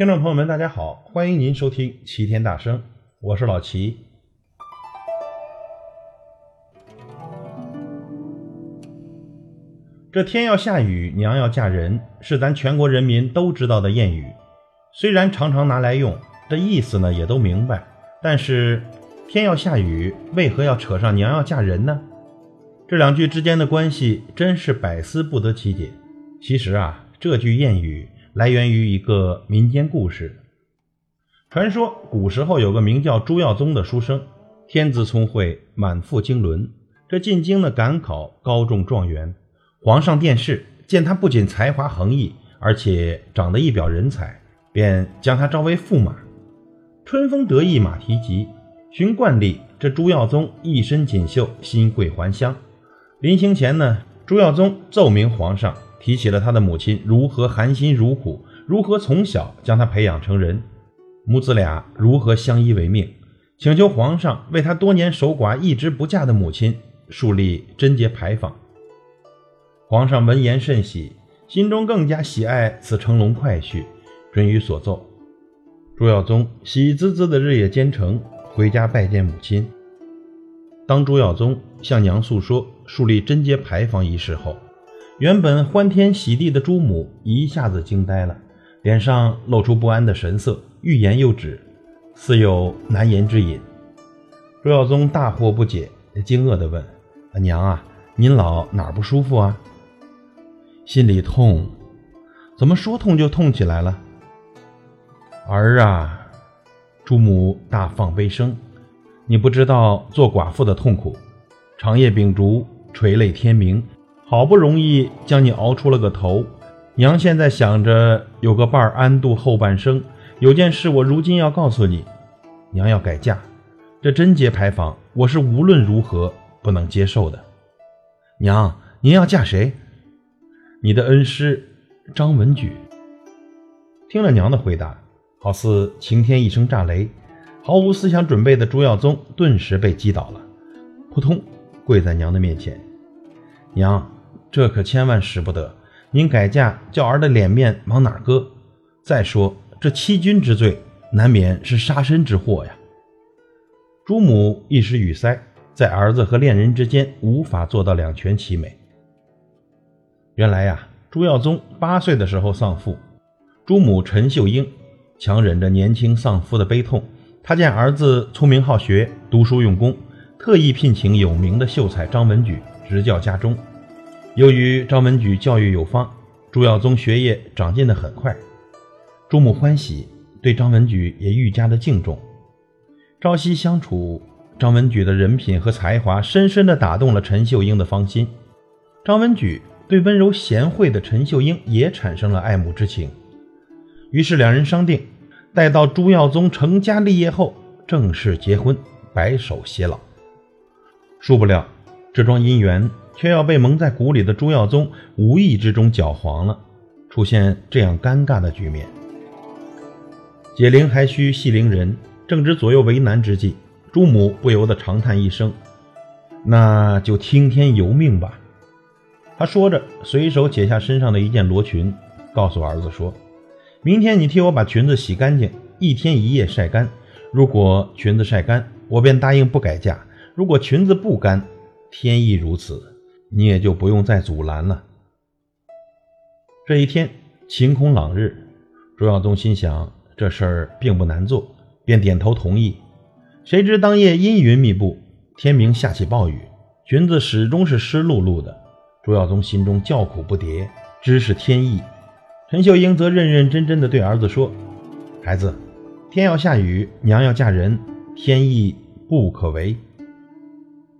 听众朋友们，大家好，欢迎您收听《齐天大圣》，我是老齐。这天要下雨，娘要嫁人，是咱全国人民都知道的谚语。虽然常常拿来用，这意思呢也都明白，但是天要下雨，为何要扯上娘要嫁人呢？这两句之间的关系真是百思不得其解。其实啊，这句谚语来源于一个民间故事。传说古时候有个名叫朱耀宗的书生，天资聪慧，满腹经纶。这进京呢赶考，高中状元。皇上殿试，见他不仅才华横溢，而且长得一表人才，便将他招为驸马。春风得意马蹄疾，循惯例，这朱耀宗一身锦绣，新贵还乡。临行前呢，朱耀宗奏明皇上，提起了他的母亲如何含辛茹苦，如何从小将他培养成人，母子俩如何相依为命，请求皇上为他多年守寡一直不嫁的母亲树立贞节牌坊。皇上闻言甚喜，心中更加喜爱此乘龙快婿，准予所奏。朱耀宗喜滋滋的日夜兼程回家拜见母亲。当朱耀宗向娘诉说树立贞节牌坊一事后，原本欢天喜地的朱母一下子惊呆了，脸上露出不安的神色，欲言又止，似有难言之隐。朱耀宗大惑不解，惊愕地问：“娘啊，您老哪儿不舒服啊？”心里痛，怎么说痛就痛起来了？儿啊，朱母大放悲声。你不知道做寡妇的痛苦，长夜秉烛，垂泪天明，好不容易将你熬出了个头。娘现在想着有个伴儿安度后半生，有件事我如今要告诉你，娘要改嫁，这贞节牌坊我是无论如何不能接受的。娘，您要嫁谁？你的恩师张文举。听了娘的回答，好似晴天一声炸雷。毫无思想准备的朱耀宗顿时被击倒了，扑通跪在娘的面前：“娘，这可千万使不得！您改嫁叫儿的脸面往哪搁？再说这欺君之罪，难免是杀身之祸呀！”朱母一时语塞，在儿子和恋人之间无法做到两全其美。原来呀，朱耀宗八岁的时候丧父，朱母陈秀英强忍着年轻丧夫的悲痛。他见儿子聪明好学，读书用功，特意聘请有名的秀才张文举执教家中。由于张文举教育有方，朱耀宗学业长进的很快。朱母欢喜，对张文举也愈加的敬重。朝夕相处，张文举的人品和才华深深地打动了陈秀英的芳心。张文举对温柔贤惠的陈秀英也产生了爱慕之情。于是两人商定。待到朱耀宗成家立业后，正式结婚，白首偕老。殊不料，这桩姻缘却要被蒙在鼓里的朱耀宗无意之中搅黄了，出现这样尴尬的局面。解铃还需系铃人，正值左右为难之际，朱母不由得长叹一声：“那就听天由命吧。”他说着，随手解下身上的一件罗裙，告诉儿子说。明天你替我把裙子洗干净，一天一夜晒干。如果裙子晒干，我便答应不改嫁；如果裙子不干，天意如此，你也就不用再阻拦了。这一天晴空朗日，朱耀宗心想这事儿并不难做，便点头同意。谁知当夜阴云密布，天明下起暴雨，裙子始终是湿漉漉的。朱耀宗心中叫苦不迭，知是天意。陈秀英则认认真真地对儿子说：“孩子，天要下雨，娘要嫁人，天意不可违。”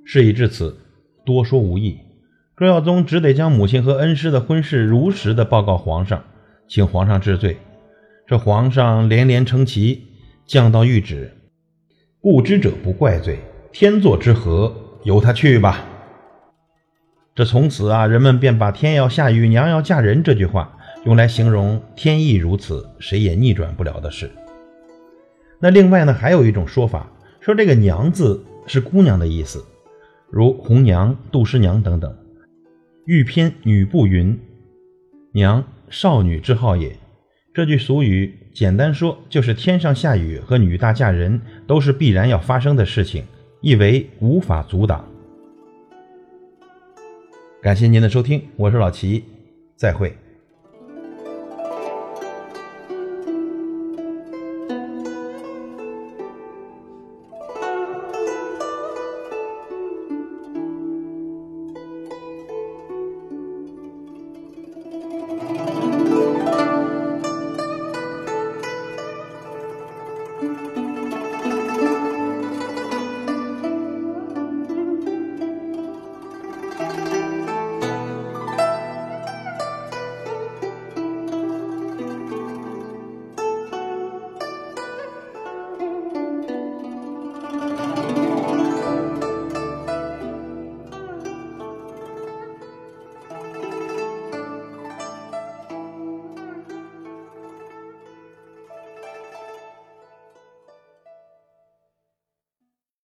事已至此，多说无益。周耀宗只得将母亲和恩师的婚事如实的报告皇上，请皇上治罪。这皇上连连称奇，降到谕旨：“不知者不怪罪，天作之合，由他去吧。”这从此啊，人们便把“天要下雨，娘要嫁人”这句话。用来形容天意如此，谁也逆转不了的事。那另外呢，还有一种说法，说这个“娘”字是姑娘的意思，如红娘、杜十娘等等。欲偏女不云：“娘，少女之好也。”这句俗语简单说就是天上下雨和女大嫁人都是必然要发生的事情，意为无法阻挡。感谢您的收听，我是老齐，再会。